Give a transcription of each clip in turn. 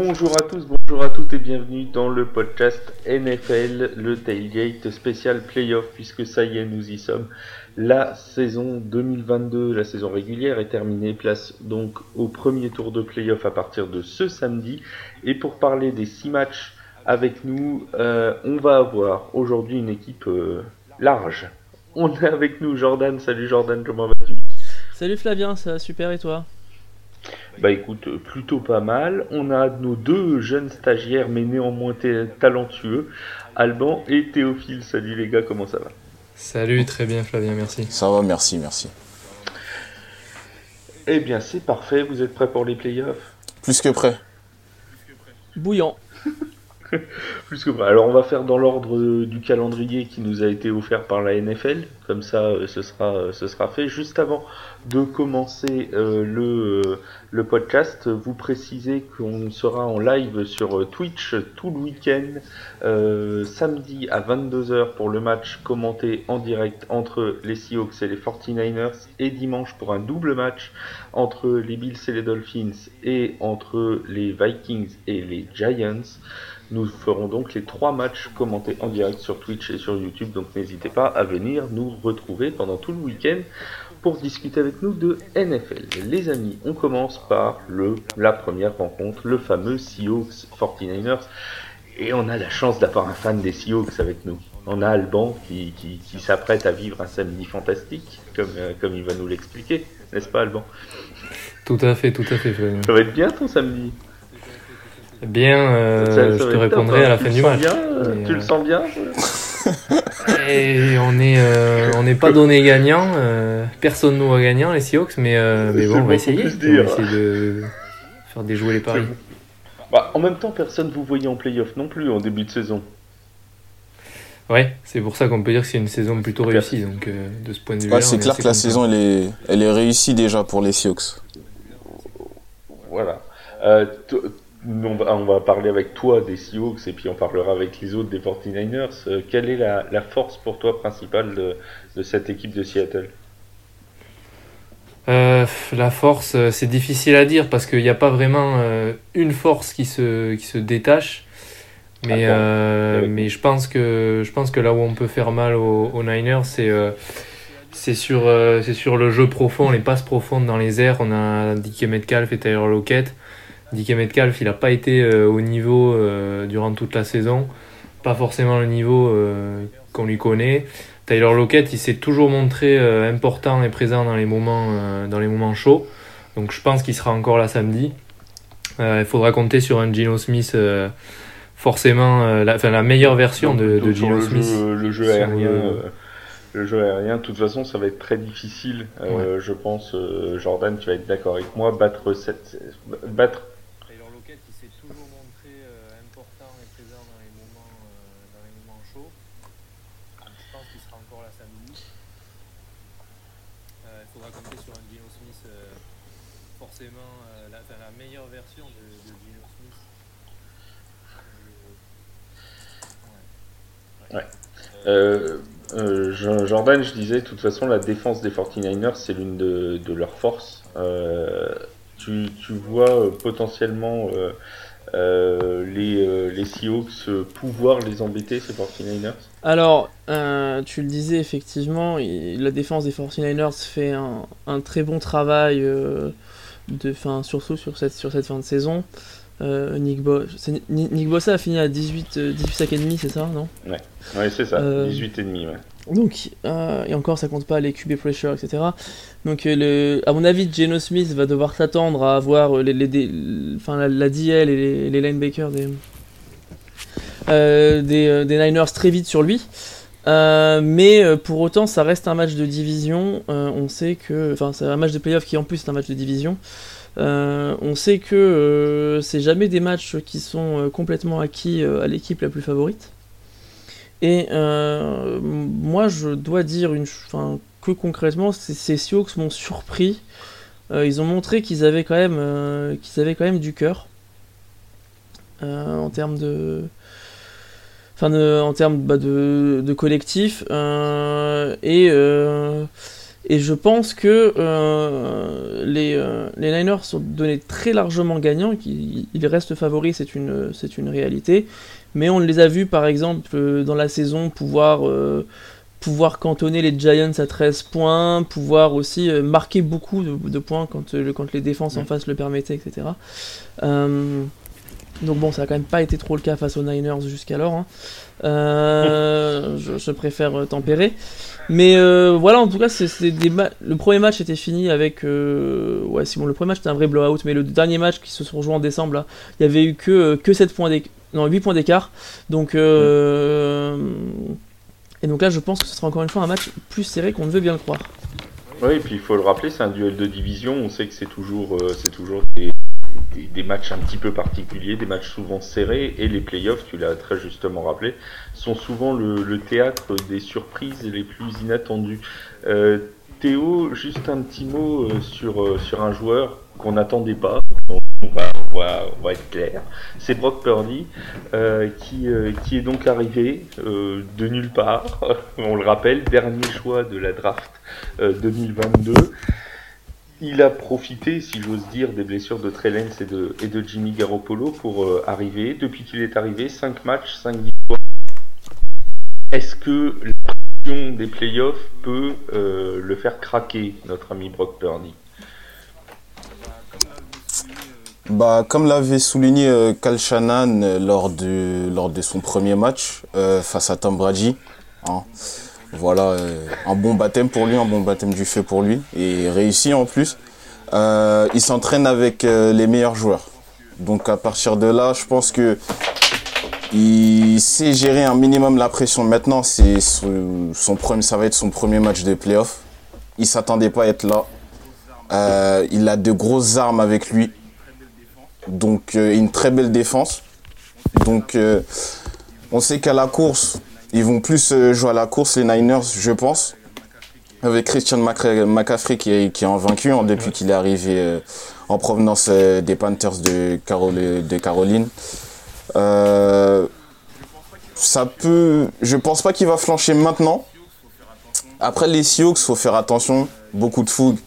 Bonjour à tous, bonjour à toutes et bienvenue dans le podcast NFL, le Tailgate spécial playoff, puisque ça y est, nous y sommes. La saison 2022, la saison régulière est terminée, place donc au premier tour de playoff à partir de ce samedi. Et pour parler des six matchs avec nous, euh, on va avoir aujourd'hui une équipe euh, large. On est avec nous Jordan, salut Jordan, comment vas-tu? Salut Flavien, ça va super et toi? Bah écoute, plutôt pas mal. On a nos deux jeunes stagiaires, mais néanmoins talentueux, Alban et Théophile. Salut les gars, comment ça va? Salut, très bien Flavien, merci. Ça va, merci, merci. Eh bien, c'est parfait. Vous êtes prêts pour les playoffs? Plus que prêt. Bouillant. Plus que prêt. Alors, on va faire dans l'ordre du calendrier qui nous a été offert par la NFL. Comme ça, euh, ce sera, euh, ce sera fait. Juste avant de commencer euh, le, le podcast, vous précisez qu'on sera en live sur Twitch tout le week-end, samedi à 22h pour le match commenté en direct entre les Seahawks et les 49ers, et dimanche pour un double match entre les Bills et les Dolphins et entre les Vikings et les Giants. Nous ferons donc les trois matchs commentés en direct sur Twitch et sur YouTube, donc n'hésitez pas à venir nous retrouver pendant tout le week-end pour discuter avec nous de NFL. Les amis, on commence par le, la première rencontre, le fameux Seahawks 49ers. Et on a la chance d'avoir un fan des Seahawks avec nous. On a Alban qui, qui, s'apprête à vivre un samedi fantastique, comme, euh, comme il va nous l'expliquer, n'est-ce pas Alban? Tout à fait, tout à fait. Ça va être bien ton samedi? Bien, euh, je te répondrai à la fin du match. Euh, tu le sens bien Et on n'est euh, on n'est pas donné gagnant. personne nous voit gagnant, les Seahawks, mais, mais bon, on va essayer. On va essayer de faire déjouer les paris. Bah, en même temps, personne vous voyait en playoff non plus en début de saison. Ouais, c'est pour ça qu'on peut dire que c'est une saison plutôt réussie. Donc, de ce point de vue c'est clair que la saison, elle est, elle est réussie déjà pour les Seahawks. Voilà on va, on va, parler avec toi des Seahawks et puis on parlera avec les autres des 49ers. Euh, quelle est la, force pour toi principale de, cette équipe de Seattle? Euh, La force, euh, c'est difficile à dire parce qu'il n'y a pas vraiment une force qui se, qui se détache. Mais, mais je, pense que, je pense que là où on peut faire mal aux, Niners, c'est c'est sur, sur le jeu profond, les passes profondes dans les airs. On a Dickie Metcalf et Tyler Lockett. Dike Metcalf, il n'a pas été euh, au niveau euh, durant toute la saison, pas forcément le niveau euh, qu'on lui connaît. Tyler Lockett, il s'est toujours montré important et présent dans les moments, dans les moments chauds. Donc je pense qu'il sera encore là samedi. il faudra compter sur un Gino Smith, forcément la, meilleure version de, de Gino Smith. le jeu aérien. Le jeu aérien, de toute façon, ça va être très difficile. Je pense, Jordan, tu vas être d'accord avec moi, battre, cette, battre Euh, euh, Jordan, je disais, de toute façon, la défense des 49ers, c'est l'une de, leurs forces. Euh, tu, vois potentiellement les, les Seahawks pouvoir les embêter, ces 49ers Alors, tu le disais, effectivement, la défense des 49ers fait un, très bon travail, de, surtout sur cette, sur cette fin de saison. Euh, Nick, Nick, Bossa a fini à 18, 18 sacs et demi, c'est ça, non? Ouais, ouais c'est ça, 18 euh, et demi, ouais. Donc, euh, et encore, ça compte pas les QB pressure, etc. Donc, le, à mon avis, Geno Smith va devoir s'attendre à avoir les, les, enfin, la, DL et les, linebackers des, des, des, Niners très vite sur lui. mais pour autant, ça reste un match de division. on sait que, enfin, c'est un match de playoff qui en plus est un match de division. Euh, on sait que euh, c'est jamais des matchs qui sont euh, complètement acquis à l'équipe la plus favorite. Et moi, je dois dire que concrètement, ces Seahawks m'ont surpris. ils ont montré qu'ils avaient quand même, avaient quand même du cœur en termes de, bah, de, collectif et Et je pense que euh, les, euh, les Niners sont donnés très largement gagnants, qu'ils ils restent favoris, c'est une, c'est une réalité. Mais on les a vus par exemple euh, dans la saison pouvoir, pouvoir cantonner les Giants à 13 points, pouvoir aussi marquer beaucoup de, points quand, quand les défenses en face le permettaient, etc. donc bon, ça n'a quand même pas été trop le cas face aux Niners jusqu'alors. Hein. je, je, préfère tempérer. Mais euh, voilà, en tout cas, c'est des le premier match était fini avec. Euh, ouais, si bon, le premier match c'était un vrai blowout, mais le dernier match qui se sont joués en décembre, là, il y avait eu que, euh, que 7 points non, 8 points d'écart. Donc. Et donc là, je pense que ce sera encore une fois un match plus serré qu'on ne veut bien le croire. Oui, et puis il faut le rappeler, c'est un duel de division. On sait que c'est toujours, c'est toujours des, des, matchs un petit peu particuliers, des matchs souvent serrés, et les playoffs, tu l'as très justement rappelé, sont souvent le, théâtre des surprises les plus inattendues. Euh, Théo, juste un petit mot euh, sur, euh, sur un joueur qu'on n'attendait pas. On va, on, va, être clair. C'est Brock Purdy qui, qui est donc arrivé de nulle part. On le rappelle, dernier choix de la draft 2022. Il a profité, si j'ose dire, des blessures de Trellens et de, Jimmy Garoppolo pour euh, arriver. Depuis qu'il est arrivé, 5 matchs, 5 victoires. Est-ce que la pression des playoffs peut euh, le faire craquer, notre ami Brock Purdy? Bah, comme l'avait souligné euh, Cal Shannon lors, de, lors de son premier match face à Tom Brady, hein, voilà, euh, un bon baptême pour lui, un bon baptême du fait pour lui, et réussi en plus. Euh, il s'entraîne avec euh, les meilleurs joueurs. Donc à partir de là, je pense que il sait gérer un minimum la pression. Maintenant, c'est son, premier, ça va être son premier match de playoff. Il s'attendait pas à être là. il a de grosses armes avec lui, donc une très belle défense. Donc on sait qu'à la course, ils vont plus euh, jouer à la course, les Niners, je pense. Avec Christian McCaffrey qui est, qui est invaincu hein, depuis qu'il est arrivé euh, en provenance euh, des Panthers de, Caroline. ça peut. Je pense pas qu'il va flancher maintenant. Après les Sioux, faut faire attention. Beaucoup de fougue.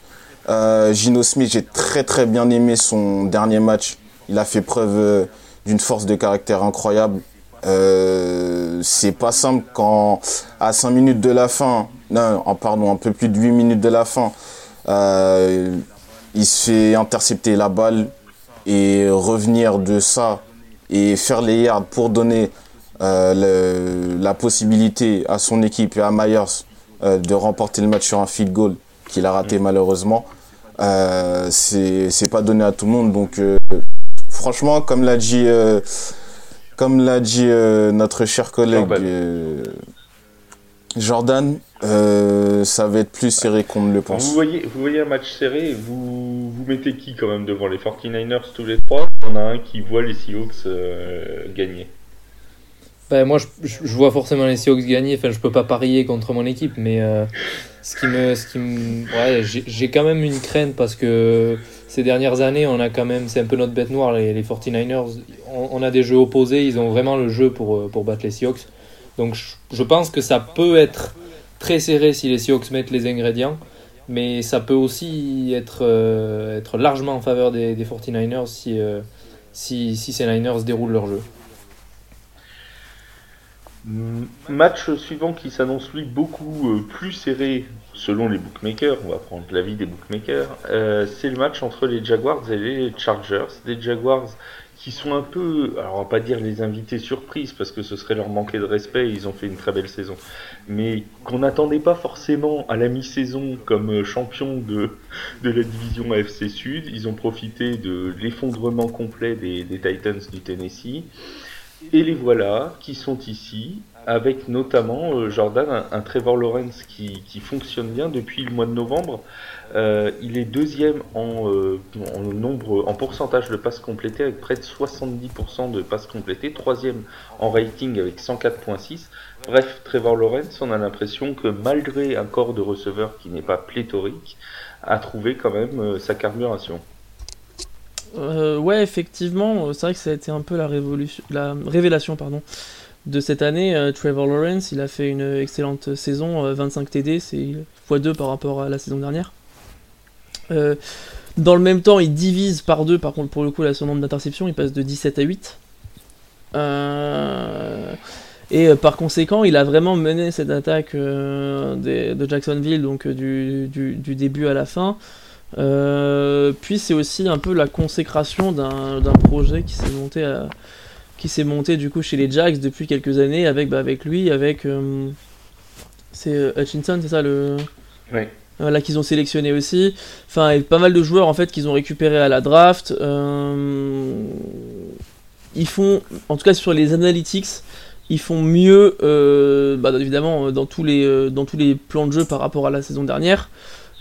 Gino Smith, j'ai très très bien aimé son dernier match. Il a fait preuve d'une force de caractère incroyable. Euh, c'est pas simple quand à 5 minutes de la fin, non, pardon, un peu plus de 8 minutes de la fin, euh, il se fait intercepter la balle et revenir de ça et faire les yards pour donner euh, la possibilité à son équipe et à Myers de remporter le match sur un field goal qu'il a raté mm. malheureusement. c'est pas donné à tout le monde donc franchement comme l'a dit comme l'a dit euh, notre cher collègue Jordan, euh, euh, ça va être plus serré qu'on ne le pense. Vous voyez, vous voyez un match serré, vous, vous mettez qui quand même devant les 49ers tous les trois? On a un qui voit les Seahawks gagner. Ben, moi, je, je, vois forcément les Seahawks gagner. Enfin, je peux pas parier contre mon équipe, mais ce qui me, ce qui me, ouais, j'ai quand même une crainte parce que ces dernières années, on a quand même, c'est un peu notre bête noire, les, les 49ers. On, a des jeux opposés, ils ont vraiment le jeu pour, euh, pour battre les Seahawks. Donc je, pense que ça peut être très serré si les Seahawks mettent les ingrédients, mais ça peut aussi être, euh, être largement en faveur des, des 49ers si, euh, si, si ces Niners déroulent leur jeu. Match suivant qui s'annonce lui beaucoup plus serré selon les bookmakers, on va prendre l'avis des bookmakers, euh, c'est le match entre les Jaguars et les Chargers. Des Jaguars qui sont un peu, alors on va pas dire les invités surprises parce que ce serait leur manquer de respect, ils ont fait une très belle saison, mais qu'on n'attendait pas forcément à la mi-saison comme champion de, de la division AFC Sud. Ils ont profité de l'effondrement complet des, des Titans du Tennessee. Et les voilà qui sont ici avec notamment euh, Jordan, un, Trevor Lawrence qui, fonctionne bien depuis le mois de novembre. Euh, il est deuxième en, euh, en, nombre, en pourcentage de passes complétées avec près de 70% de passes complétées, troisième en rating avec 104.6. Bref, Trevor Lawrence, on a l'impression que malgré un corps de receveurs qui n'est pas pléthorique, a trouvé quand même sa carburation. Ouais, effectivement, c'est vrai que ça a été un peu la, révolution, la révélation pardon, de cette année, Trevor Lawrence, il a fait une excellente saison, 25 TD, c'est x2 par rapport à la saison dernière. dans le même temps, il divise par deux, par contre, pour le coup, la son nombre d'interceptions, il passe de 17 à 8. et par conséquent, il a vraiment mené cette attaque de Jacksonville, donc du, début à la fin. Euh, puis c'est aussi un peu la consécration d'un projet qui s'est monté qui s'est monté du coup chez les Jags depuis quelques années avec bah, avec lui avec euh, c'est euh, Hutchinson c'est ça le ouais. Voilà, qu'ils ont sélectionné aussi. Enfin, pas mal de joueurs en fait qu'ils ont récupéré à la draft. ils font, en tout cas sur les analytics, ils font mieux, bah, évidemment dans tous les dans tous les plans de jeu par rapport à la saison dernière.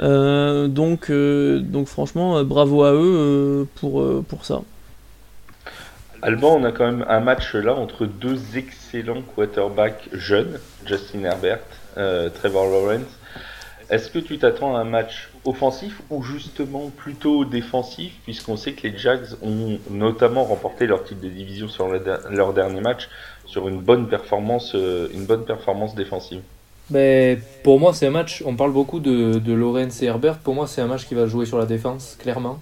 Euh, donc, euh, donc franchement, euh, bravo à eux pour, pour ça. Alban, on a quand même un match là entre deux excellents quarterbacks jeunes, Justin Herbert, Trevor Lawrence. Est-ce que tu t'attends à un match offensif ou justement plutôt défensif, puisqu'on sait que les Jags ont notamment remporté leur titre de division sur leur dernier match sur une bonne performance, une bonne performance défensive? Ben, pour moi, c'est un match. On parle beaucoup de, Lorenz et Herbert. Pour moi, c'est un match qui va jouer sur la défense, clairement.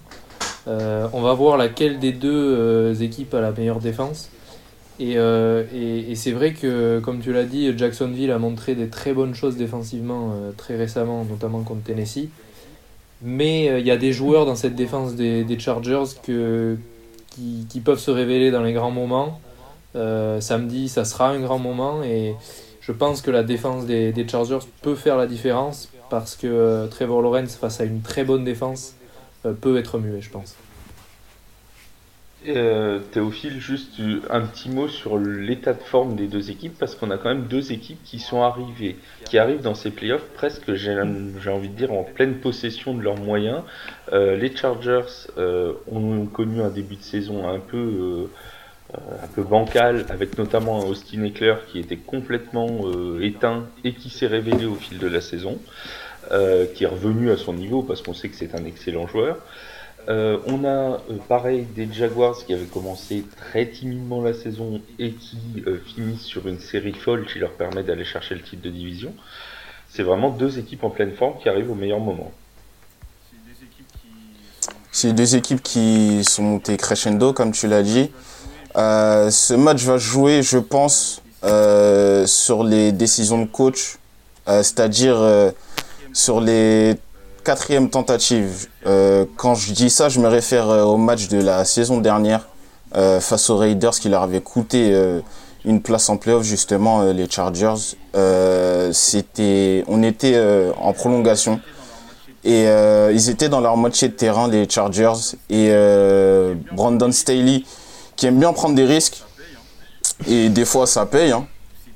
Euh, on va voir laquelle des deux euh, équipes a la meilleure défense. Euh, et, c'est vrai que, comme tu l'as dit, Jacksonville a montré des très bonnes choses défensivement très récemment, notamment contre Tennessee. Mais il y a des joueurs dans cette défense des, Chargers qui, qui, peuvent se révéler dans les grands moments. samedi, ça sera un grand moment. Et je pense que la défense des, Chargers peut faire la différence parce que euh, Trevor Lawrence, face à une très bonne défense, euh, peut être muet, je pense. Euh, Théophile, juste un petit mot sur l'état de forme des deux équipes, parce qu'on a quand même deux équipes qui sont arrivées, qui arrivent dans ces playoffs presque, j'ai envie de dire, en pleine possession de leurs moyens. les Chargers ont connu un début de saison un peu un peu bancal, avec notamment un Austin Eckler qui était complètement euh, éteint et qui s'est révélé au fil de la saison, euh, qui est revenu à son niveau parce qu'on sait que c'est un excellent joueur. Euh, on a pareil des Jaguars qui avaient commencé très timidement la saison et qui finissent sur une série folle qui leur permet d'aller chercher le titre de division. C'est vraiment deux équipes en pleine forme qui arrivent au meilleur moment. C'est deux équipes qui sont montées crescendo, comme tu l'as dit. Euh, ce match va jouer, je pense, euh, sur les décisions de coach, euh, c'est-à-dire sur les quatrièmes tentatives. quand je dis ça, je me réfère au match de la saison dernière face aux Raiders qui leur avait coûté une place en playoff justement les Chargers. c'était, on était en prolongation et ils étaient dans leur moitié de terrain les Chargers et Brandon Staley qui aime bien prendre des risques. Et des fois, ça paye. Hein.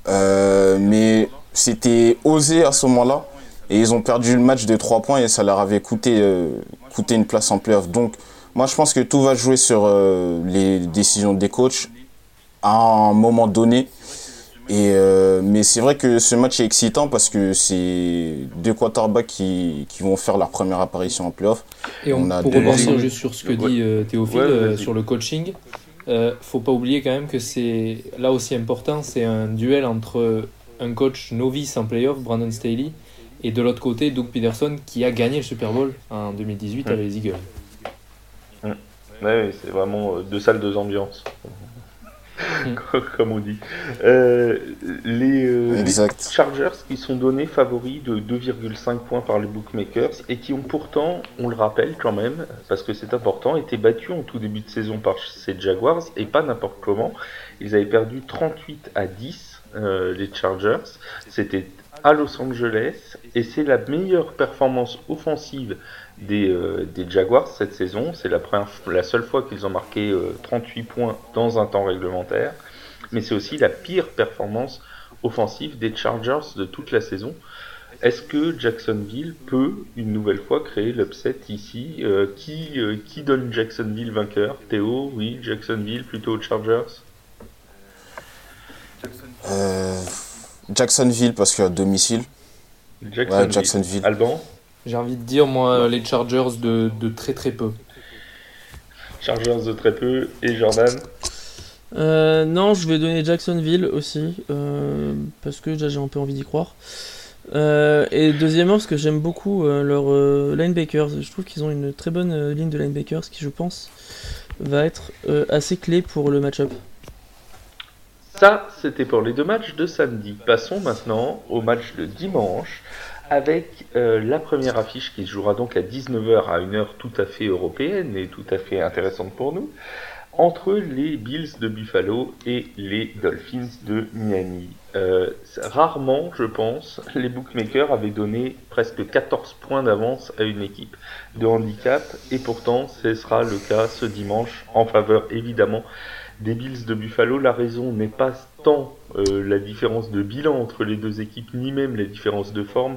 Euh, mais c'était osé à ce moment-là. Et ils ont perdu le match de 3 points et ça leur avait coûté, euh, coûté une place en playoff. Donc, moi, je pense que tout va jouer sur euh, les décisions des coachs à un moment donné. Et mais c'est vrai que ce match est excitant parce que c'est deux quarterbacks qui, qui vont faire leur première apparition en playoff. Et on, a pour rebondir juste sur ce que dit Théophile sur le coaching, euh, faut pas oublier quand même que c'est là aussi important, c'est un duel entre un coach novice en playoff, Brandon Staley, et de l'autre côté, Doug Peterson, qui a gagné le Super Bowl en 2018 avec les Eagles. Ouais, c'est vraiment euh, deux salles, deux ambiances. Hmm. comme on dit. Euh, les, euh, Chargers qui sont donnés favoris de 2,5 points par les bookmakers et qui ont pourtant, on le rappelle quand même, parce que c'est important, été battus en tout début de saison par ces Jaguars et pas n'importe comment. Ils avaient perdu 38 à 10, euh, les Chargers. C'était à Los Angeles et c'est la meilleure performance offensive euh, des, Jaguars cette saison. C'est la, la seule fois qu'ils ont marqué 38 euh, points dans un temps réglementaire. Mais c'est aussi la pire performance offensive des Chargers de toute la saison. Est-ce que Jacksonville peut une nouvelle fois créer l'upset ici euh, qui, qui donne Jacksonville vainqueur? Théo, oui, Jacksonville plutôt Chargers Jacksonville parce qu'à domicile. Jacksonville. Jacksonville. Alban? J'ai envie de dire, moi, les Chargers de, de, très très peu. Chargers de très peu et Jordan? Non, je vais donner Jacksonville aussi, parce que j'ai un peu envie d'y croire. et deuxièmement, parce que j'aime beaucoup leur linebackers. Je trouve qu'ils ont une très bonne ligne de linebackers qui, je pense, va être assez clé pour le match-up. Ça, c'était pour les deux matchs de samedi. Passons maintenant au match de dimanche avec euh, la première affiche qui se jouera donc à 19h à une heure tout à fait européenne et tout à fait intéressante pour nous, entre les Bills de Buffalo et les Dolphins de Miami. Euh, rarement, je pense, les bookmakers avaient donné presque 14 points d'avance à une équipe de handicap et pourtant ce sera le cas ce dimanche en faveur évidemment des Bills de Buffalo. La raison n'est pas tant euh, la différence de bilan entre les deux équipes, ni même la différence de forme,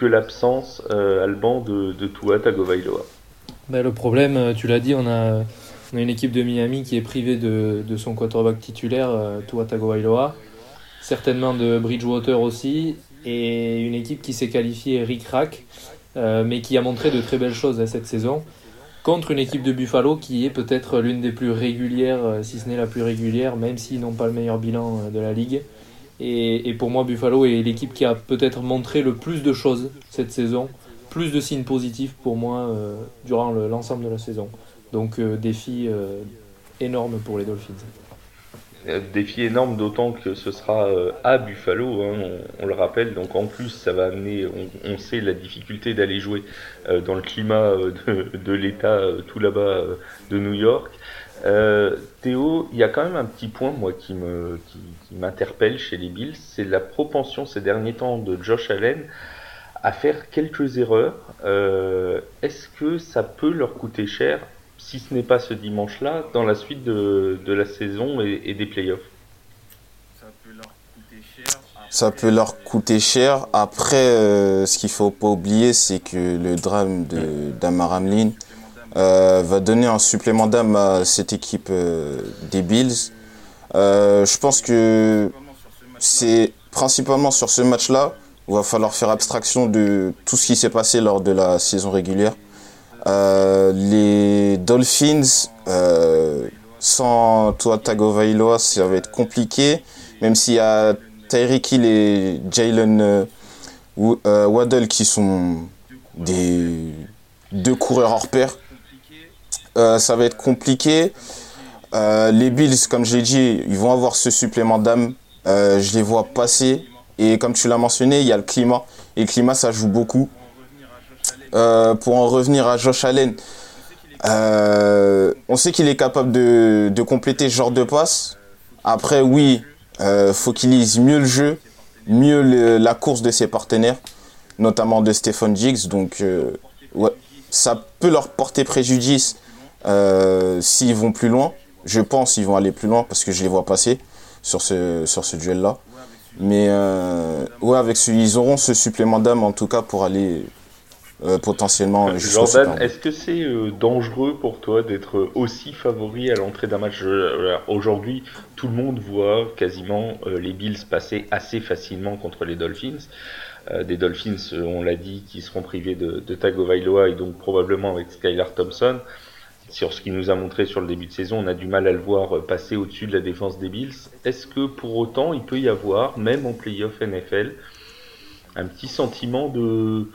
que l'absence euh, Alban de, de Tua Tagovailoa. Ben, le problème, euh, tu l'as dit, on a, une équipe de Miami qui est privée de, son quarterback titulaire, Tua Tagovailoa, certainement de Bridgewater aussi, et une équipe qui s'est qualifiée ric-rac, mais qui a montré de très belles choses hein, cette saison contre une équipe de Buffalo qui est peut-être l'une des plus régulières, euh, si ce n'est la plus régulière, même s'ils n'ont pas le meilleur bilan euh, de la ligue. Et, pour moi, Buffalo est l'équipe qui a peut-être montré le plus de choses cette saison, plus de signes positifs pour moi euh, durant l'ensemble de la saison. Donc défi énorme pour les Dolphins. Euh, défi énorme, d'autant que ce sera euh, à Buffalo, hein, on, le rappelle. Donc en plus, ça va amener, on, sait la difficulté d'aller jouer euh, dans le climat de, l'État tout là-bas de New York. Théo, il y a quand même un petit point, moi, qui m'interpelle chez les Bills, c'est la propension ces derniers temps de Josh Allen à faire quelques erreurs. Est-ce que ça peut leur coûter cher si ce n'est pas ce dimanche-là, dans la suite de, de la saison et, des playoffs Ça peut leur coûter cher. Après, Ça peut leur coûter cher. Après, euh, ce qu'il faut pas oublier, c'est que le drame de d'Amar Hamlin euh, va donner un supplément d'âme à cette équipe euh, des Bills. je pense que c'est principalement sur ce match-là où il va falloir faire abstraction de tout ce qui s'est passé lors de la saison régulière. Euh, les Dolphins, euh, sans toi Tagovailoa, ça va être compliqué. Même s'il y a Tyreek Hill et Jalen euh, Waddle qui sont des deux coureurs hors pair. ça va être compliqué. les Bills, comme je l'ai dit, ils vont avoir ce supplément d'âme. je les vois passer. Et comme tu l'as mentionné, il y a le climat. Et le climat, ça joue beaucoup. Euh, pour en revenir à Josh Allen, euh, on sait qu'il est capable de, compléter ce genre de passe. Après, oui, euh, faut qu'il lise mieux le jeu, mieux la course de ses partenaires, notamment de Stephen Diggs. Donc, ça peut leur porter préjudice s'ils vont plus loin. Je pense qu'ils vont aller plus loin parce que je les vois passer sur ce, sur ce duel-là. Mais ouais, avec ce, ils auront ce supplément d'âme en tout cas pour aller euh, potentiellement. Euh, Jordan, est-ce que c'est euh, dangereux pour toi d'être aussi favori à l'entrée d'un match? Aujourd'hui, tout le monde voit quasiment les Bills passer assez facilement contre les Dolphins. des Dolphins, on l'a dit, qui seront privés de, de Tagovailoa et donc probablement avec Skylar Thompson. Sur ce qu'il nous a montré sur le début de saison, on a du mal à le voir passer au-dessus de la défense des Bills. Est-ce que pour autant, il peut y avoir, même en playoff NFL, un petit sentiment de,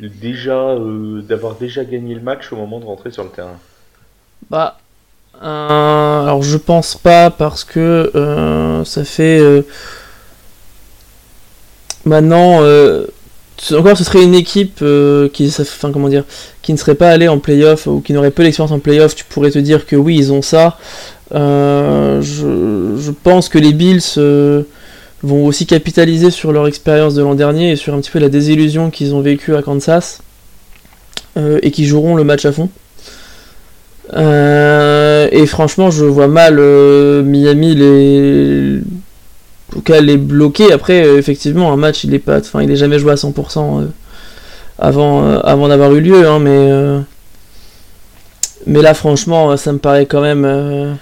déjà euh, d'avoir déjà gagné le match au moment de rentrer sur le terrain. Bah, euh, alors je pense pas parce que euh, ça fait maintenant encore ce serait une équipe qui comment qui ne serait pas allée en playoff ou qui n'aurait peu d'expérience en playoff tu pourrais te dire que oui ils ont ça. Je, je, pense que les Bills vont aussi capitaliser sur leur expérience de l'an dernier et sur un petit peu la désillusion qu'ils ont vécue à Kansas euh, et qui joueront le match à fond. Euh, et franchement, je vois mal euh, Miami les les bloquer. Après, effectivement, un match, il est pas, enfin, il est jamais joué à 100% avant, avant d'avoir eu lieu, hein, mais mais là, franchement, ça me paraît quand même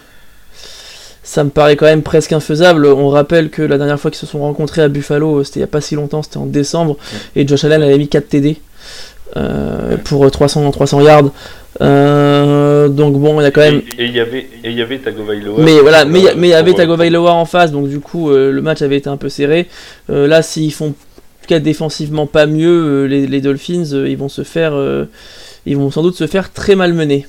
ça me paraît quand même presque infaisable. On rappelle que la dernière fois qu'ils se sont rencontrés à Buffalo, euh, c'était il n'y a pas si longtemps, c'était en décembre, et Josh Allen avait mis 4 TD euh, pour 300, 300 yards. donc bon, il y a quand même. Et il y avait, et il y avait Tagovailoa. Mais voilà, mais il y avait Tagovailoa en face, donc du coup le match avait été un peu serré. là, s'ils font cas défensivement pas mieux, les, les Dolphins, ils vont se faire, ils vont sans doute se faire très malmener.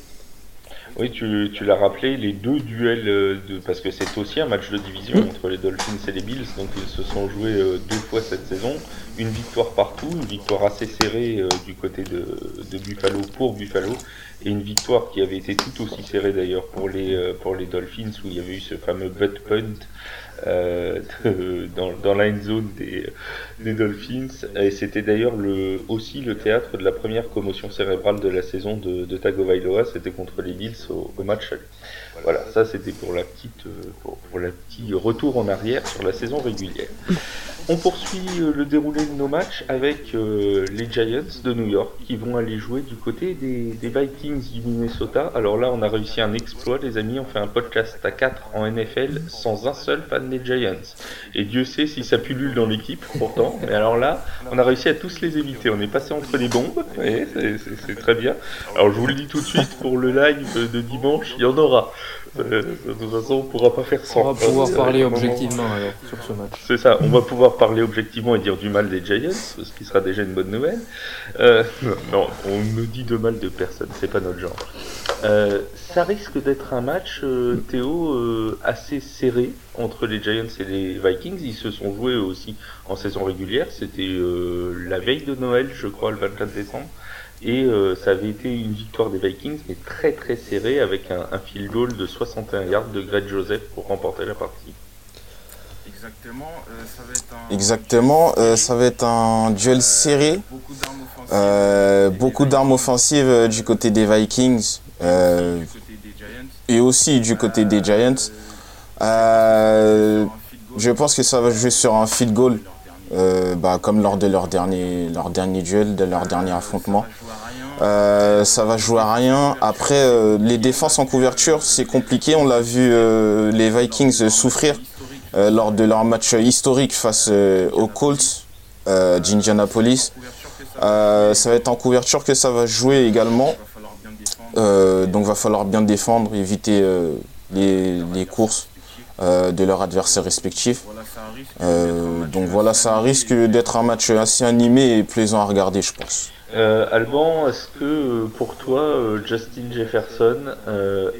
Oui, tu, tu l'as rappelé, les deux duels, euh, de, parce que c'est aussi un match de division mm. entre les Dolphins et les Bills, donc ils se sont joués euh, deux fois cette saison. Une victoire partout, une victoire assez serrée euh, du côté de, de, Buffalo pour Buffalo, et une victoire qui avait été tout aussi serrée d'ailleurs pour les, pour les Dolphins, où il y avait eu ce fameux butt punt euh, dans, dans la zone des, des Dolphins. Et c'était d'ailleurs le, aussi le théâtre de la première commotion cérébrale de la saison de, de Tagovailoa. C'était contre les Bills au, au match. Voilà, ça c'était pour la petite, euh, pour, la petit retour en arrière sur la saison régulière. On poursuit euh, le déroulé de nos matchs avec euh, les Giants de New York qui vont aller jouer du côté des, Vikings du Minnesota. Alors là, on a réussi un exploit, les amis. On fait un podcast à 4 en NFL sans un seul fan des Giants. Et Dieu sait si ça pullule dans l'équipe, pourtant. Mais alors là, on a réussi à tous les éviter. On est passé entre les bombes. C'est très bien. Alors je vous le dis tout de suite, pour le live de dimanche, il y en aura. Euh, de toute façon, on pourra pas faire sans. On va pouvoir parler objectivement alors, sur ce match. C'est ça, on va pouvoir parler objectivement et dire du mal des Giants, ce qui sera déjà une bonne nouvelle. Euh, non, on ne dit de mal de personne, c'est pas notre genre. Euh, ça risque d'être un match, Théo, assez serré entre les Giants et les Vikings. Ils se sont joués aussi en saison régulière. C'était la veille de Noël, je crois, le 24 décembre. Et euh, ça avait été une victoire des Vikings, mais très très serrée, avec un, un field goal de 61 yards de Greg Joseph pour remporter la partie. Exactement, euh, ça va être un, Exactement, euh, ça va être un duel serré. beaucoup d'armes offensives, du côté des Vikings et aussi du côté des Giants. je pense que ça va jouer sur un field goal euh, bah, comme lors de leur dernier, leur dernier duel, de leur dernier affrontement. Euh, ça va jouer à rien. Après, euh, les défenses en couverture, c'est compliqué. On l'a vu les Vikings souffrir lors de leur match historique face aux Colts d'Indianapolis. ça va être en couverture que ça va jouer également. donc va falloir bien défendre, éviter les, les courses de leurs adversaires respectifs. Euh, donc voilà, ça risque d'être un match assez animé et plaisant à regarder, je pense. Euh, Alban, est-ce que euh, pour toi, Justin Jefferson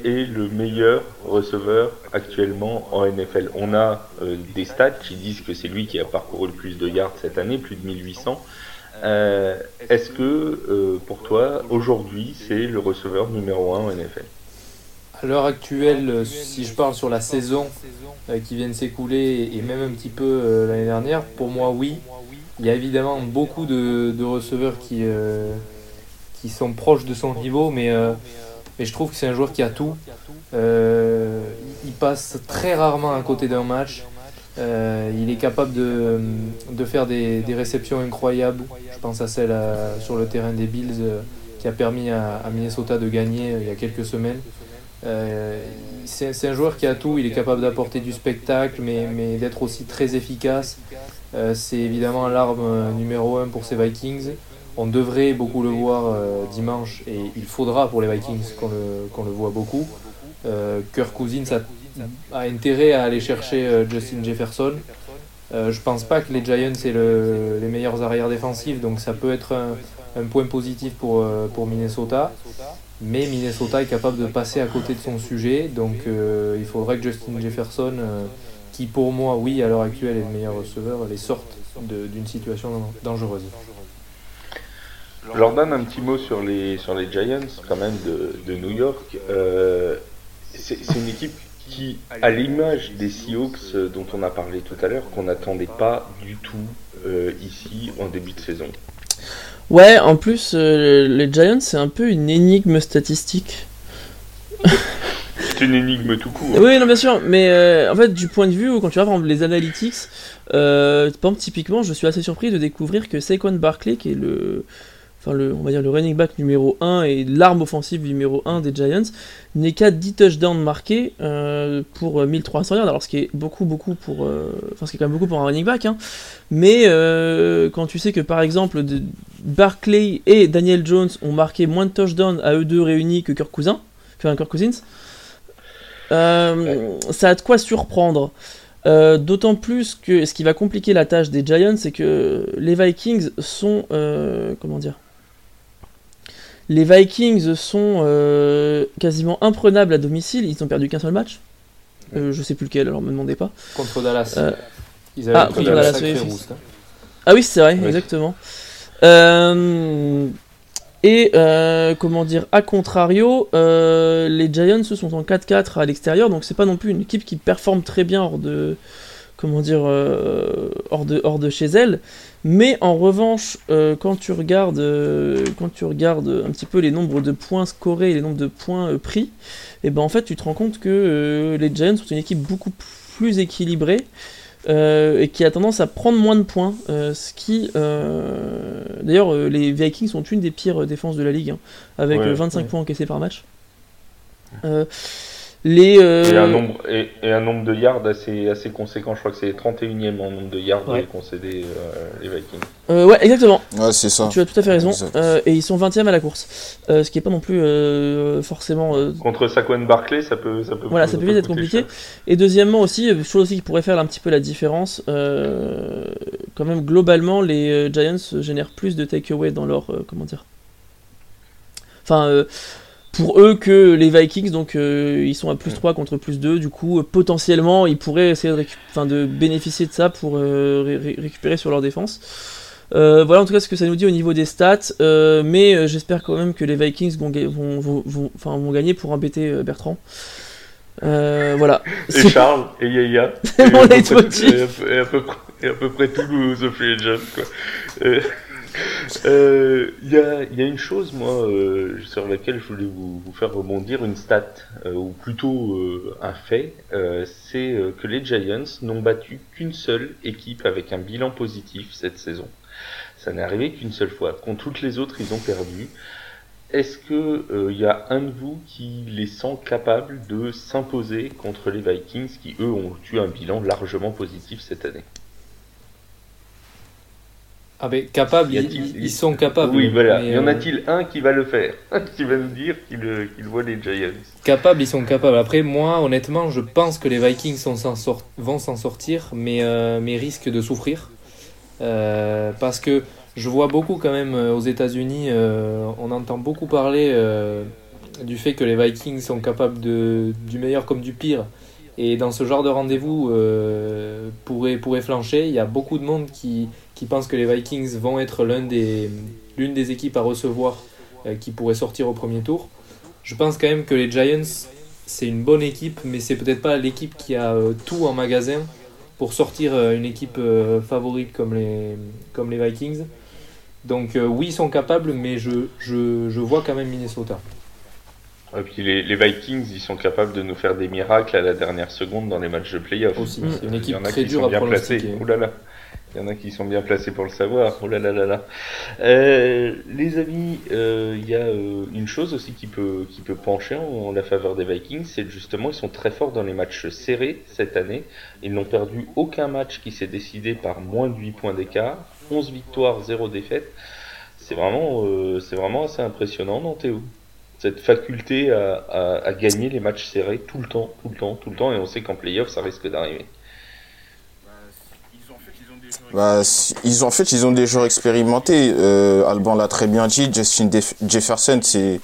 est le meilleur receveur actuellement en NFL On a des stats qui disent que c'est lui qui a parcouru le plus de yards cette année, plus de 1800. est-ce que pour toi, aujourd'hui, c'est le receveur numéro 1 en NFL à l'heure actuelle, euh, si je parle sur la saison euh, qui vient de s'écouler et même un petit peu euh, l'année dernière, pour moi oui. Il y a évidemment beaucoup de, receveurs qui, sont proches de son niveau, mais, je trouve que c'est un joueur qui a tout. il passe très rarement à côté d'un match. il est capable de, faire des, réceptions incroyables. Je pense à celle sur le terrain des Bills qui a permis à Minnesota de gagner il y a quelques semaines. Euh, c'est un joueur qui a tout, il est capable d'apporter du spectacle, mais, d'être aussi très efficace. Euh, c'est évidemment l'arme euh, numéro un pour ces Vikings. On devrait beaucoup le voir dimanche, et il faudra pour les Vikings qu'on le, voit beaucoup. Kirk Cousins a, intérêt à aller chercher Justin Jefferson. je pense pas que les Giants aient le, les meilleurs arrières défensifs, donc ça peut être un, un point positif pour, pour Minnesota. Mais Minnesota est capable de passer à côté de son sujet, donc euh, il faudrait que Justin Jefferson, euh, qui pour moi, oui, à l'heure actuelle est le meilleur receveur, les sorte d'une situation dangereuse. Donne un petit mot sur les, sur les Giants, quand même, de, de New York. Euh, c'est une équipe qui, à l'image des Seahawks dont on a parlé tout à l'heure, qu'on n'attendait pas du tout ici en début de saison. Ouais, en plus, euh, les Giants, c'est un peu une énigme statistique. c'est une énigme tout court. Oui, non, bien sûr, mais euh, en fait, du point de vue où, quand tu vas les analytics, euh, par exemple, typiquement, je suis assez surpris de découvrir que Saquon Barkley, qui est le le, on va dire le running back numéro 1 et l'arme offensive numéro 1 des Giants, n'est qu'à 10 touchdowns marqués euh, pour 1300 yards, alors ce qui est beaucoup, beaucoup pour, euh, enfin ce qui est quand même beaucoup pour un running back, hein. mais euh, quand tu sais que par exemple Barclay et Daniel Jones ont marqué moins de touchdowns à eux deux réunis que Kirk Cousins. Enfin, Kirk Cousins. Ça a de quoi surprendre. D'autant plus que ce qui va compliquer la tâche des Giants, c'est que les Vikings sont. comment dire Les Vikings sont quasiment imprenables à domicile. Ils n'ont perdu qu'un seul match. je sais plus lequel, alors me demandez pas. Contre Dallas. Ils avaient ah, pris Dallas, ah oui, c'est vrai, exactement. Euh, et euh, comment dire, à contrario, euh, les Giants sont en 4-4 à l'extérieur, donc c'est pas non plus une équipe qui performe très bien hors de, comment dire, hors de, hors de chez elle. Mais en revanche, quand tu regardes, quand tu regardes un petit peu les nombres de points scorés et les nombres de points pris, et eh ben en fait tu te rends compte que les Giants sont une équipe beaucoup plus équilibrée. Euh, et qui a tendance à prendre moins de points. Euh, ce qui, euh, d'ailleurs, les Vikings sont une des pires défenses de la ligue, hein, avec 25 points encaissés par match. Les, et, un nombre, et, un nombre de yards assez, assez conséquent, je crois que c'est 31ème en nombre de yards concédés les Vikings. ouais, exactement. Ouais, c'est ça. Tu as tout à fait raison. et ils sont 20ème à la course. ce qui est pas non plus forcément. Contre Saquon Barclay, ça peut, ça peut, voilà, ça peut vite être compliqué. Et deuxièmement aussi, chose aussi qui pourrait faire un petit peu la différence, quand même, globalement, les Giants génèrent plus de takeaway dans leur. comment dire Enfin pour eux que les Vikings, donc euh, ils sont à plus 3 contre plus 2, du coup euh, potentiellement ils pourraient essayer de, de bénéficier de ça pour euh, récupérer sur leur défense. voilà en tout cas ce que ça nous dit au niveau des stats, mais j'espère quand même que les Vikings vont, vont, vont, vont gagner pour embêter Bertrand. voilà. Et Charles, et Yaya. et, mon et, et, à peu près, et à peu près tous nos free agents. Quoi. Il euh, y, a, y, a, une chose, moi, euh, sur laquelle je voulais vous, faire rebondir, une stat, euh, ou plutôt euh, un fait, euh, c'est que les Giants n'ont battu qu'une seule équipe avec un bilan positif cette saison. Ça n'est arrivé qu'une seule fois. Contre toutes les autres, ils ont perdu. Est-ce que il y a un de vous qui les sent capables de s'imposer contre les Vikings, qui eux ont eu un bilan largement positif cette année? Ah ben capables, ils, sont capables. Oui, voilà. y en euh, a-t-il un qui va le faire Qui va nous dire qu'il voit les Giants Capables, ils sont capables. Après, moi, honnêtement, je pense que les Vikings vont s'en sortir, mais, euh, mais risquent de souffrir. Euh, parce que je vois beaucoup quand même aux États-Unis, on entend beaucoup parler du fait que les Vikings sont capables de, du meilleur comme du pire. Et dans ce genre de rendez-vous, pourrait, pourrait flancher. Il y a beaucoup de monde qui, qui pense que les Vikings vont être l'une des, l'une des équipes à recevoir euh, qui pourrait sortir au premier tour. Je pense quand même que les Giants, c'est une bonne équipe, mais c'est peut-être pas l'équipe qui a euh, tout en magasin pour sortir euh, une équipe favorite comme les, comme les Vikings. Donc oui, ils sont capables, mais je, je, je vois quand même Minnesota. Et puis les, les, Vikings, ils sont capables de nous faire des miracles à la dernière seconde dans les matchs de playoff. Aussi, c'est une équipe très dure à pronostiquer. Ouh là là. Il y en a qui sont bien placés pour le savoir. Oh là là là là. Euh, les amis, euh, il y a euh, une chose aussi qui peut, qui peut pencher en, la faveur des Vikings, c'est justement ils sont très forts dans les matchs serrés cette année. Ils n'ont perdu aucun match qui s'est décidé par moins de 8 points d'écart. 11 victoires, 0 défaites. C'est vraiment, c'est vraiment assez impressionnant, non Théo? Cette faculté à, à, à gagner les matchs serrés tout le temps, tout le temps, tout le temps, et on sait qu'en playoff ça risque d'arriver. Bah, ils ont, en fait, ils ont des joueurs expérimentés. Euh, Alban l'a très bien dit. Justin Jefferson, c'est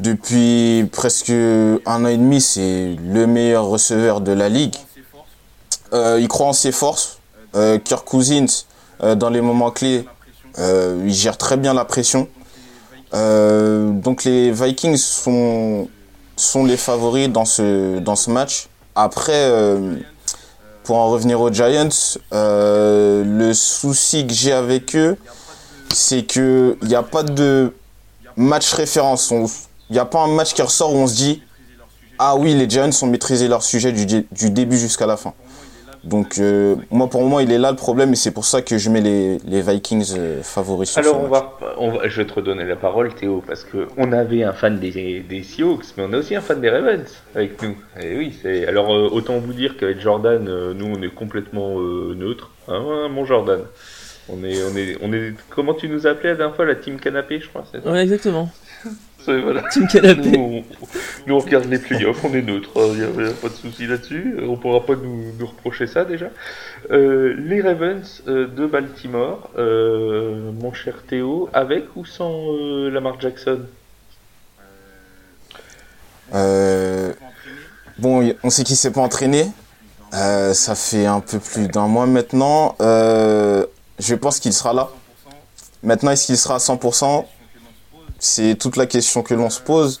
depuis presque un an et demi, c'est le meilleur receveur de la ligue. Euh, il croit en ses forces. Euh, Kirk Cousins, euh, dans les moments clés, euh, il gère très bien la pression. Euh, donc les Vikings sont sont les favoris dans ce dans ce match. Après pour en revenir aux Giants, euh, le souci que j'ai avec eux, c'est qu'il n'y a pas de match référence. Il n'y a pas un match qui ressort où on se dit Ah oui, les Giants ont maîtrisé leur sujet du, du début jusqu'à la fin. Donc, euh, moi, pour moi, il est là le problème et c'est pour ça que je mets les, les Vikings euh, favoris sur Alors, on va, on va, je vais te redonner la parole, Théo, parce qu'on avait un fan des, des Seahawks, mais on a aussi un fan des Ravens avec nous. Et oui, c'est. Alors, euh, autant vous dire qu'avec Jordan, nous, on est complètement neutre. Hein, mon Jordan On est, on est, on est. Comment tu nous as appelé la dernière fois la team canapé, je crois. Ouais, exactement. Voilà. Team canapé. Nous, on, regarde les playoffs, on est neutre, il hein, n'y a, pas de souci là-dessus. On pourra pas nous, nous reprocher ça déjà. Euh, les Ravens euh, de Baltimore, euh, mon cher Théo, avec ou sans Lamar Jackson? Bon, on sait qu'il s'est pas entraîné. ça fait un peu plus d'un mois maintenant. je pense qu'il sera là. Maintenant, est-ce qu'il sera à 100% C'est toute la question que l'on se pose.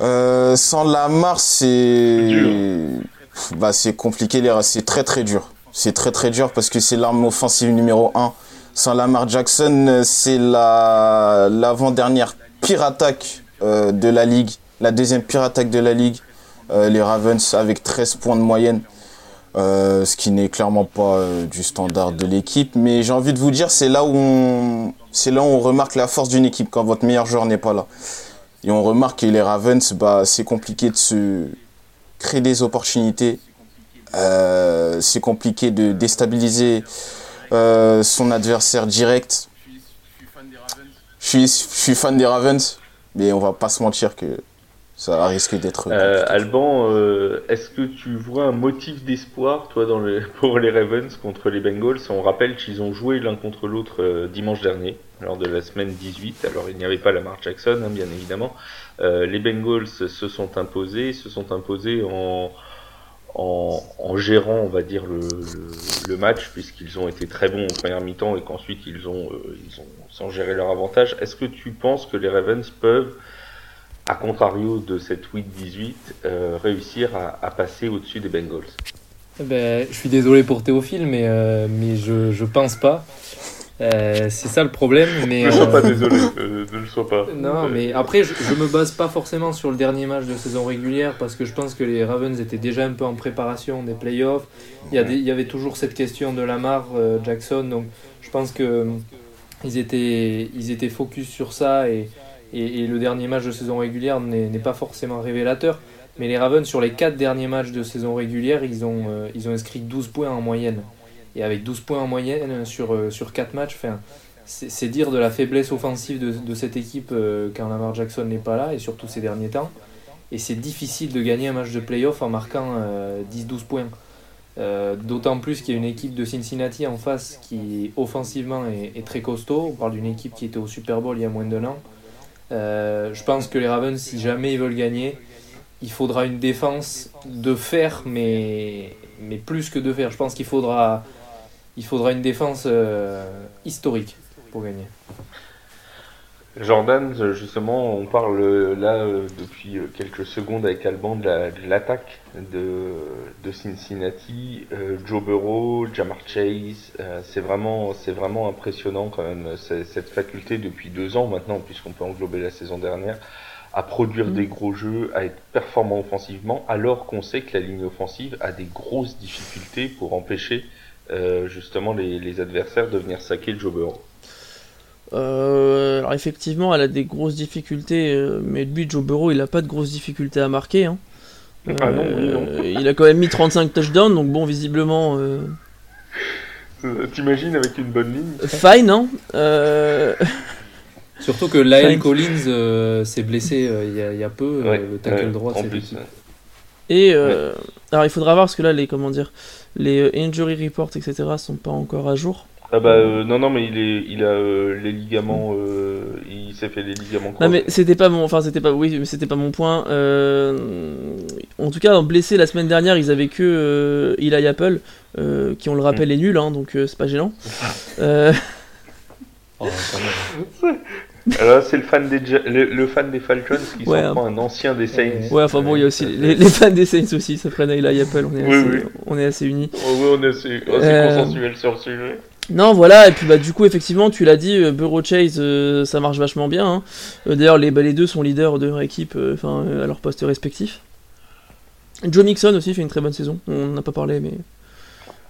sans Lamar, c'est bah, c'est compliqué, c'est très très dur. C'est très très dur parce que c'est l'arme offensive numéro 1. Sans Lamar Jackson, c'est la l'avant-dernière pire attaque euh, de la ligue, la deuxième pire attaque de la ligue. Euh, les Ravens avec 13 points de moyenne, euh, ce qui n'est clairement pas du standard de l'équipe. Mais j'ai envie de vous dire, c'est là où on, c'est là où on remarque la force d'une équipe quand votre meilleur joueur n'est pas là. Et on remarque que les Ravens, bah, c'est compliqué de se créer des opportunités euh, c'est compliqué de déstabiliser euh, son adversaire direct. Je suis, je suis fan des Ravens, mais on va pas se mentir que ça risque d'être. Euh, Alban, est-ce que tu vois un motif d'espoir, toi, dans pour les Ravens contre les Bengals? On rappelle qu'ils ont joué l'un contre l'autre dimanche dernier, lors de la semaine 18. Alors, il n'y avait pas Lamar Jackson, hein, bien évidemment. les Bengals se sont imposés, se sont imposés en, en, gérant, on va dire, le, match, puisqu'ils ont été très bons en première mi-temps et qu'ensuite ils ont, euh, ils ont sans gérer leur avantage. Est-ce que tu penses que les Ravens peuvent, à contrario de cette 8-18, euh, réussir à, passer au-dessus des Bengals eh ben, Je suis désolé pour Théophile, mais, euh, mais je, je pense pas. Euh, c'est ça le problème. Mais, ne sois pas désolé, ne le sois pas. Non, mais après, je, je, me base pas forcément sur le dernier match de saison régulière parce que je pense que les Ravens étaient déjà un peu en préparation des playoffs. Il y, il y avait toujours cette question de Lamar Jackson, donc je pense que ils étaient, ils étaient focus sur ça et, et, le dernier match de saison régulière n'est pas forcément révélateur. Mais les Ravens, sur les 4 derniers matchs de saison régulière, ils ont, ils ont inscrit 12 points en moyenne et avec 12 points en moyenne sur, euh, sur 4 matchs, c'est dire de la faiblesse offensive de, cette équipe euh, quand Lamar Jackson n'est pas là, et surtout ces derniers temps. Et c'est difficile de gagner un match de playoff en marquant 10-12 euh, points. D'autant plus qu'il y a une équipe de Cincinnati en face qui offensivement est, très costaud. On parle d'une équipe qui était au Super Bowl il y a moins d'un an. Je pense que les Ravens, si jamais ils veulent gagner, il faudra une défense de fer, mais, mais plus que de fer. Je pense qu'il faudra il faudra une défense euh, historique pour gagner. Jordan, justement, on parle euh, là euh, depuis quelques secondes avec Alban de l'attaque de, de, Cincinnati, Joe Burrow, Jamar Chase, c'est vraiment, c'est vraiment impressionnant quand même cette faculté depuis deux ans maintenant, puisqu'on peut englober la saison dernière, à produire mm. des gros jeux, à être performant offensivement, alors qu'on sait que la ligne offensive a des grosses difficultés pour empêcher euh, justement les, adversaires de venir saquer Joe euh, alors effectivement, elle a des grosses difficultés, euh, mais lui, Joe Burrow, il a pas de grosses difficultés à marquer. Hein. Ah non, non. Il a quand même mis 35 touchdowns, donc bon, visiblement. T'imagines avec une bonne ligne Fine, hein Surtout que Lyle Collins s'est blessé il y, a peu, le tackle droit cette Et alors il faudra voir parce que là, les comment dire, les euh, injury reports, etc., sont pas encore à jour. Ah bah euh, non non mais il est il a euh, les ligaments il s'est fait les ligaments Non mais c'était pas mon enfin c'était pas oui mais c'était pas mon point en tout cas blessé la semaine dernière ils avaient que Eli Apple qui on le rappelle est nul hein, donc c'est pas gênant. oh, Alors c'est le fan des le, fan des Falcons qui ouais, sont un ancien des Saints. Ouais, enfin bon, il y a aussi les, fans des Saints aussi, ça prennent Eli Apple, on est assez, on est assez unis. Oh, oui, on est assez, assez euh... consensuel sur le sujet. Non, voilà, et puis bah du coup, effectivement, tu l'as dit, euh, Burrow Chase, euh, ça marche vachement bien. Hein. Euh, d'ailleurs, les, bah, les deux sont leaders de leur équipe, enfin à leur poste respectif. Joe Mixon aussi fait une très bonne saison. On n'a pas parlé, mais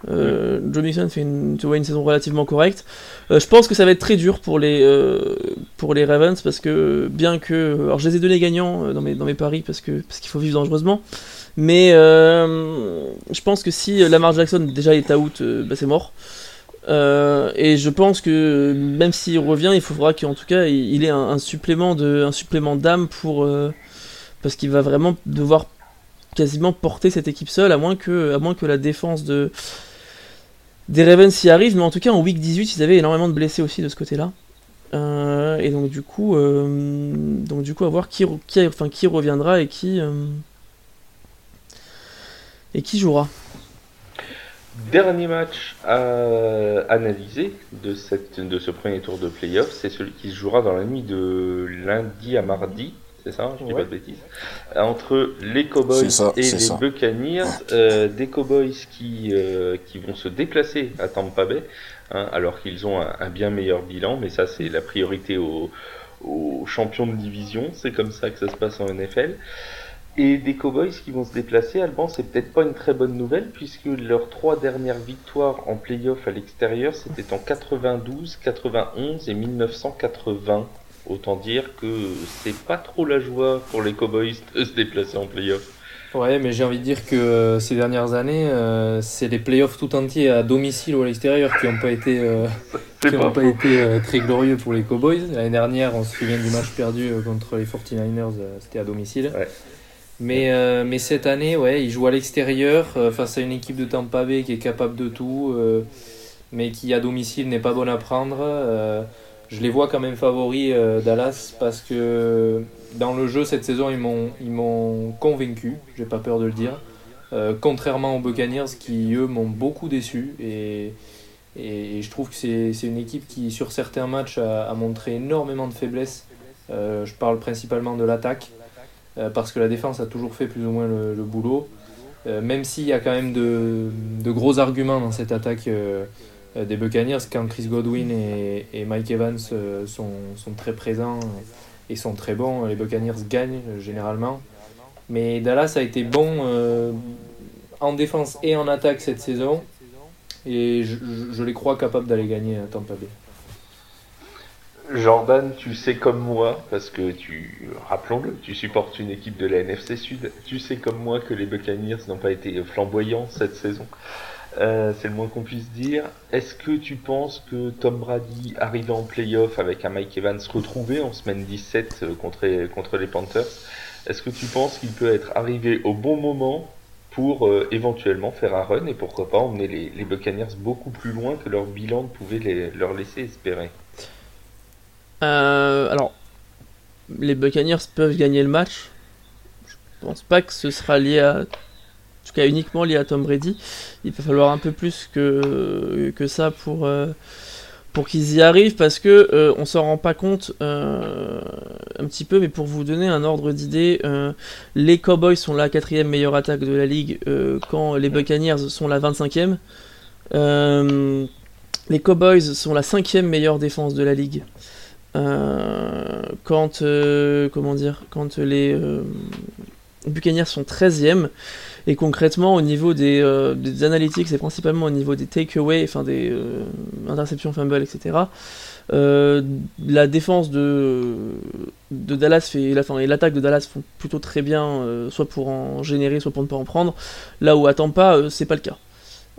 Joe Mixon fait une, tu vois, une saison relativement correcte. Je pense que ça va être très dur pour les, euh, pour les Ravens parce que bien que. Alors je les ai donnés gagnants dans mes, dans mes paris parce qu'il parce qu'il faut vivre dangereusement. Mais je pense que si Lamar Jackson déjà est out, bah, c'est mort. Et je pense que même s'il revient, il faudra qu'en tout cas il, ait un, supplément supplément d'âme pour parce qu'il va vraiment devoir quasiment porter cette équipe seule, à moins que, à moins que la défense de des Ravens y arrive. Mais en tout cas, en week 18, ils avaient énormément de blessés aussi de ce côté-là. Euh, et donc du coup, euh, donc du coup, à voir qui, qui, enfin, qui reviendra et qui euh, et qui jouera. Dernier match à analyser de, cette, de ce premier tour de playoff, c'est celui qui se jouera dans la nuit de lundi à mardi c'est ça, je dis pas de bêtises, entre les Cowboys et les Buccaneers, euh, des Cowboys qui, euh, qui vont se déplacer à Tampa Bay, hein, alors qu'ils ont un, bien meilleur bilan, mais ça c'est la priorité aux, champions de division, c'est comme ça que ça se passe en NFL. Et des Cowboys qui vont se déplacer, Alban, c'est peut-être pas une très bonne nouvelle, puisque leurs trois dernières victoires en playoff à l'extérieur, c'était en 92, 91 et 1980. Autant dire que c'est pas trop la joie pour les Cowboys de se déplacer en playoff. Ouais, mais j'ai envie de dire que euh, ces dernières années, euh, c'est les playoffs tout entiers à domicile ou à l'extérieur qui n'ont pas été, euh, pas, été très glorieux pour les Cowboys. L'année dernière, on se souvient du match perdu contre les 49ers, c'était à domicile. Mais, mais cette année, ouais, ils jouent à l'extérieur face à une équipe de Tampa Bay qui est capable de tout, mais qui à domicile n'est pas bonne à prendre je les vois quand même favoris euh, Dallas parce que dans le jeu cette saison ils m'ont ils m'ont convaincu, j'ai pas peur de le dire. Euh, contrairement aux Buccaneers qui eux m'ont beaucoup déçu et, et, je trouve que c'est une équipe qui sur certains matchs a, montré énormément de faiblesses. Euh, je parle principalement de l'attaque parce que la défense a toujours fait plus ou moins le, boulot. même s'il y a quand même de, gros arguments dans cette attaque euh, des Buccaneers quand Chris Godwin et, Mike Evans euh, sont, très présents et sont très bons. Les Buccaneers gagnent euh, généralement. Mais Dallas a été bon en défense et en attaque cette saison. Et je, je les crois capables d'aller gagner à Tampa Bay. Jordan, tu sais comme moi, parce que tu, rappelons-le, tu supportes une équipe de la NFC Sud, tu sais comme moi que les Buccaneers n'ont pas été flamboyants cette saison. Euh, c'est le moins qu'on puisse dire. Est-ce que tu penses que Tom Brady, arrivé en playoff avec un Mike Evans retrouvé en semaine 17 euh, contre, contre les Panthers, est-ce que tu penses qu'il peut être arrivé au bon moment pour euh, éventuellement faire un run et pourquoi pas emmener les, Buccaneers beaucoup plus loin que leur bilan pouvait leur laisser espérer? Alors, les Buccaneers peuvent gagner le match. Je pense pas que ce sera lié à en tout cas uniquement lié à Tom Brady. Il va falloir un peu plus que, que ça pour, euh, pour qu'ils y arrivent parce que euh, on s'en rend pas compte euh, un petit peu, mais pour vous donner un ordre d'idée, les Cowboys sont la quatrième meilleure attaque de la ligue quand les Buccaneers sont la 25e. les Cowboys sont la cinquième meilleure défense de la ligue. Quand comment dire quand les Buccaneers sont 13e et concrètement, au niveau des, euh, des analytics et principalement au niveau des takeaways, enfin des euh, interceptions, fumble, etc., euh, la défense de, de Dallas fait, la, fin, et l'attaque de Dallas font plutôt très bien, soit pour en générer, soit pour ne pas en prendre. Là où à Tampa, c'est pas le cas.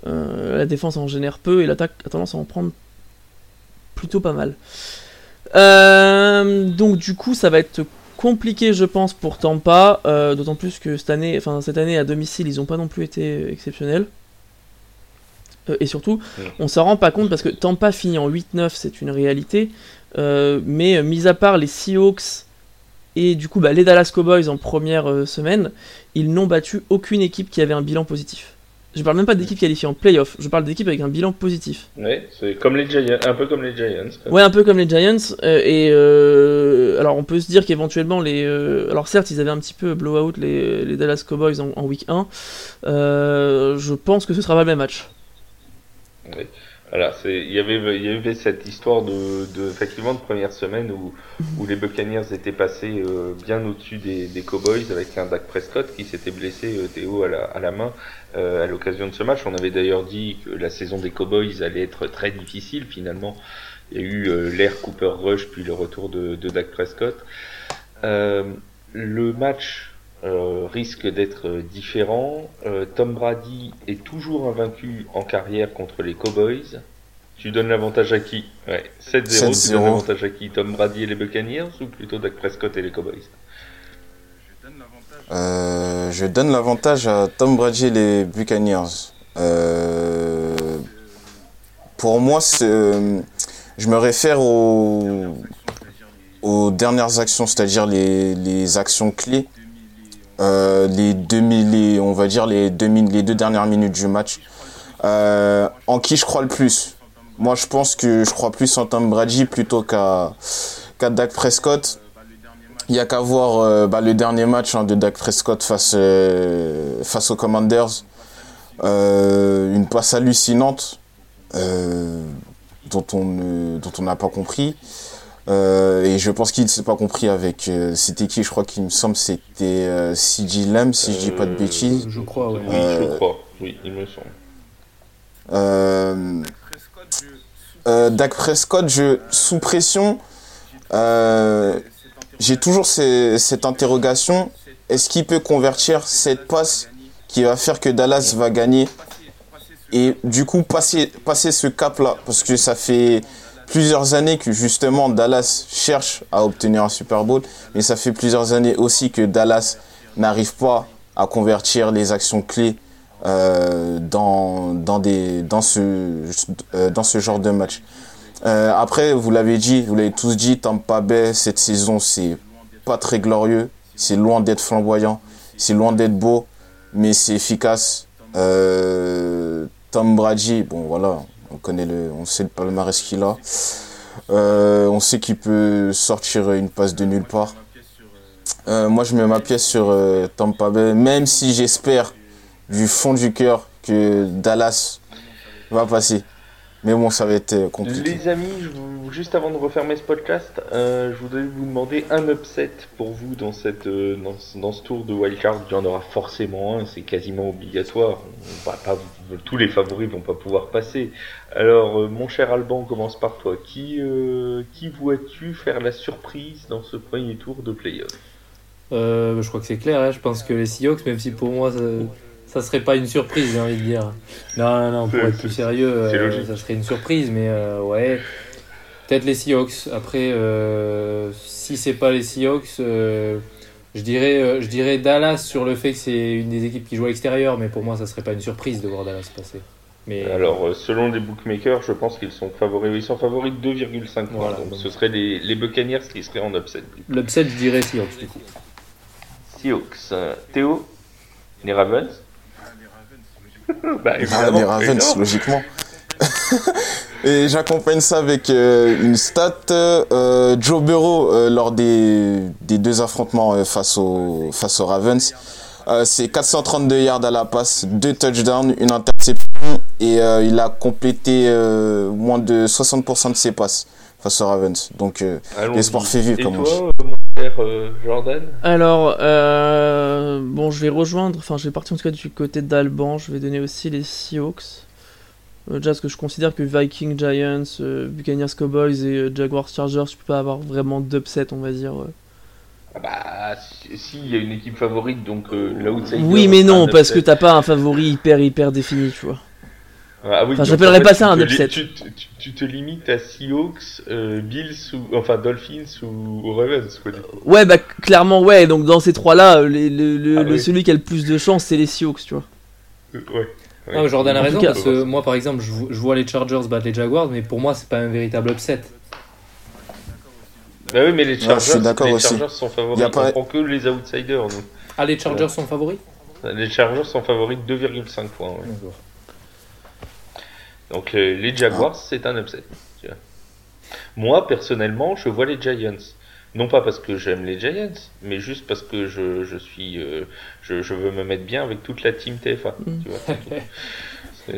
la défense en génère peu et l'attaque a tendance à en prendre plutôt pas mal. Donc du coup, ça va être compliqué, je pense, pour Tampa, euh, d'autant plus que cette année, enfin cette année à domicile, ils n'ont pas non plus été exceptionnels. Euh, et surtout, on s'en rend pas compte parce que Tampa finit en 8-9, c'est une réalité. Euh, mais mis à part les Seahawks et du coup bah, les Dallas Cowboys en première semaine, ils n'ont battu aucune équipe qui avait un bilan positif. Je parle même pas d'équipe qualifiée en playoff, je parle d'équipe avec un bilan positif. Ouais, c'est comme les Giants, un peu comme les Giants. Ouais, un peu comme les Giants. Euh, et euh, alors on peut se dire qu'éventuellement les, euh, alors certes ils avaient un petit peu blowout les, les Dallas Cowboys en, week 1. je pense que ce sera pas le même match. Ouais. Voilà, il y avait il y avait cette histoire de, de effectivement de première semaine où, où les Buccaneers étaient passés bien au-dessus des, des, Cowboys avec un Dak Prescott qui s'était blessé Théo à la, à la main euh, à l'occasion de ce match. On avait d'ailleurs dit que la saison des Cowboys allait être très difficile. Finalement, il y a eu euh, l'ère Cooper Rush puis le retour de, de Dak Prescott. Euh, le match risque d'être différent. Tom Brady est toujours invaincu en carrière contre les Cowboys. Tu donnes l'avantage à qui? Ouais, 7-0, tu donnes l'avantage à qui? Tom Brady et les Buccaneers ou plutôt Dak Prescott et les Cowboys? Euh, Je donne l'avantage à Tom Brady et les Buccaneers. Euh, pour moi, je me réfère aux, aux dernières actions, c'est-à-dire les, les, actions clés, euh, les, 2000, on va dire les, 2000, les deux dernières minutes du match. Euh, en qui je crois le plus? Moi, je pense que je crois plus en Tom Brady plutôt qu'à qu'à Dak Prescott. Il n'y a qu'à voir euh, bah, le dernier match hein, de Dak Prescott face, face aux Commanders. une passe hallucinante dont on dont on n'a pas compris. Euh, et je pense qu'il ne s'est pas compris avec. Euh, c'était qui Je crois qu'il me semble c'était euh, CG Lamb, si je dis pas de bêtises. Je crois, oui. Oui, je crois. Oui, il me semble. Dak Prescott, je, sous pression, j'ai toujours cette interrogation. Est-ce qu'il peut convertir cette passe qui va faire que Dallas va gagner et du coup passer, passer ce cap-là? Parce que ça fait plusieurs années que justement Dallas cherche à obtenir un Super Bowl, mais ça fait plusieurs années aussi que Dallas n'arrive pas à convertir les actions clés euh, dans, dans, des, dans, ce, euh, dans ce genre de match. Euh, après, vous l'avez dit, vous l'avez tous dit, Tampa Bay, cette saison, c'est pas très glorieux, c'est loin d'être flamboyant, c'est loin d'être beau, mais c'est efficace. Tom Brady, bon voilà, on sait le palmarès qu'il a. Euh, on sait qu'il peut sortir une passe de nulle part. Euh, moi, je mets ma pièce sur euh, Tampa Bay, même si j'espère du fond du cœur que Dallas va passer. Mais bon, ça va être euh, compliqué. Les amis, juste avant de refermer ce podcast, euh, je voudrais vous demander un upset pour vous dans, cette, euh, dans, ce tour de wildcard. Il y en aura forcément un, c'est quasiment obligatoire. On va pas, tous les favoris vont pas pouvoir passer. Alors, mon cher Alban, on commence par toi. Qui, qui vois-tu faire la surprise dans ce premier tour de playoff? Je crois que c'est clair, hein. je pense que les Seahawks, même si pour moi ça serait pas une surprise, j'ai envie de dire. Non, non, non, pour être plus sérieux, euh, ça serait une surprise, mais euh, ouais. Peut-être les Seahawks. Après, euh, si c'est pas les Seahawks, je, dirais, je dirais Dallas sur le fait que c'est une des équipes qui joue à l'extérieur, mais pour moi, ça serait pas une surprise de voir Dallas passer. Mais... Alors, selon les bookmakers, je pense qu'ils sont favoris. Ils sont favoris de 2,5 points. donc, ce seraient les, les Buccaneers qui seraient en upset. L'upset, je dirais Seahawks du coup. Seahawks. Théo Les Ravens? bah, ah, les Ravens, logiquement. Et j'accompagne ça avec euh, une stat. Euh, Joe Burrow, euh, lors des, des, deux affrontements face, aux, face aux Ravens, c'est 432 yards à la passe, deux touchdowns, une interception et il a complété moins de 60% de ses passes face aux Ravens. Donc l'espoir fait vivre, comme on dit. Euh, Jordan? Alors, euh, bon, je vais rejoindre, enfin, je vais partir en tout cas du côté d'Alban, je vais donner aussi les Seahawks. Euh, déjà, parce que je considère que Vikings, Giants, Buccaneers, Cowboys et Jaguars, Chargers, tu peux pas avoir vraiment d'upset, on va dire. Ah bah, si, il y a une équipe favorite, donc l'outsider. Oui, mais non, parce que t'as pas un favori hyper, hyper défini, tu vois. Ah enfin, j'appellerais pas ça un upset. Tu, tu, te limites à Seahawks, euh, Bills ou enfin Dolphins ou, Ravens quoi. Ouais bah clairement ouais donc dans ces trois là le, ah celui qui a le plus de chance c'est les Seahawks tu vois. Euh, ouais. ouais. Jordan a raison parce que moi par exemple je, vois les Chargers battre les Jaguars mais pour moi c'est pas un véritable upset. Bah oui mais les Chargers, les Chargers sont favoris. On prend que les outsiders nous. Ah les Chargers sont favoris? Les Chargers sont favoris de 2,5 points. Ouais. Donc les Jaguars, ah. c'est un upset. Moi, personnellement, je vois les Giants. Non pas parce que j'aime les Giants, mais juste parce que je, je suis, euh, je, je, veux me mettre bien avec toute la team TFA. Mm.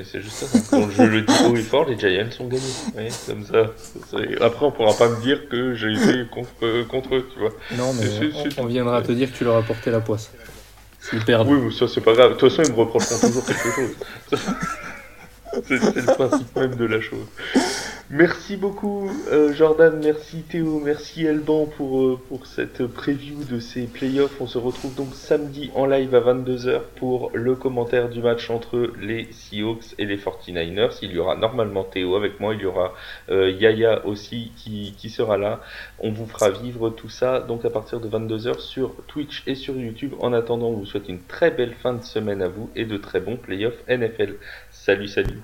c'est juste ça. Donc je le dis haut et fort, les Giants ont gagné. comme ça. Après, on pourra pas me dire que j'ai été contre, euh, contre, eux, tu vois. Non, mais on, viendra te dire que tu leur as porté la poisse. Ils perdent. Oui, ça c'est pas grave. De toute façon, ils me reprocheront toujours quelque chose. C'est le principe même de la chose. Merci beaucoup euh, Jordan, merci Théo, merci Elban pour, euh, pour cette preview de ces playoffs. On se retrouve donc samedi en live à 22h pour le commentaire du match entre les Seahawks et les 49ers. Il y aura normalement Théo avec moi, il y aura euh, Yaya aussi qui, qui sera là. On vous fera vivre tout ça donc à partir de 22h sur Twitch et sur YouTube. En attendant, on vous souhaite une très belle fin de semaine à vous et de très bons playoffs NFL. Salut, salut.